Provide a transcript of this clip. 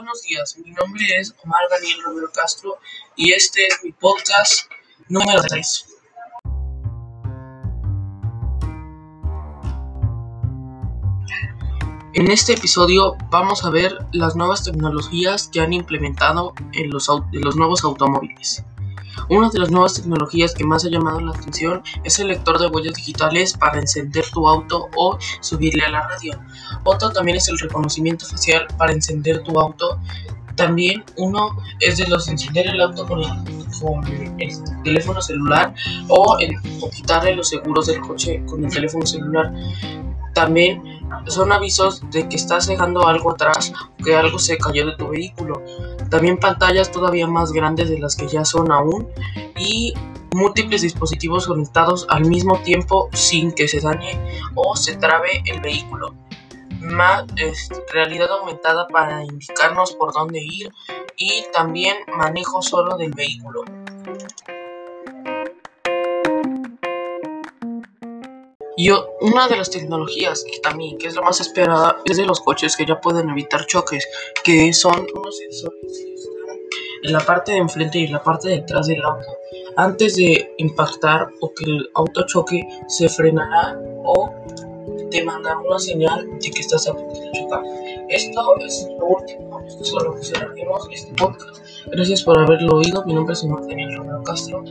buenos días. Mi nombre es Omar Daniel Romero Castro y este es mi podcast número 3. En este episodio vamos a ver las nuevas tecnologías que han implementado en los, en los nuevos automóviles. Una de las nuevas tecnologías que más ha llamado la atención es el lector de huellas digitales para encender tu auto o subirle a la radio. Otro también es el reconocimiento facial para encender tu auto. También uno es de los encender el auto con el, teléfono celular o, el, o quitarle los seguros del coche con el teléfono celular. También son avisos de que estás dejando algo atrás o que algo se cayó de tu vehículo. También pantallas todavía más grandes de las que ya son aún y múltiples dispositivos conectados al mismo tiempo sin que se dañe o se trabe el vehículo. Más realidad aumentada para indicarnos por dónde ir y también manejo solo del vehículo. Y una de las tecnologías que también, que es la más esperada, es de los coches que ya pueden evitar choques, que son unos sensores en la parte de enfrente y en la parte de detrás del auto. Antes de impactar o que el auto choque, se frenará o te mandará una señal de que estás a punto de chocar. Esto es lo último, esto es lo que cerraremos este podcast. Gracias por haberlo oído. Mi nombre es Daniel Romero Castro.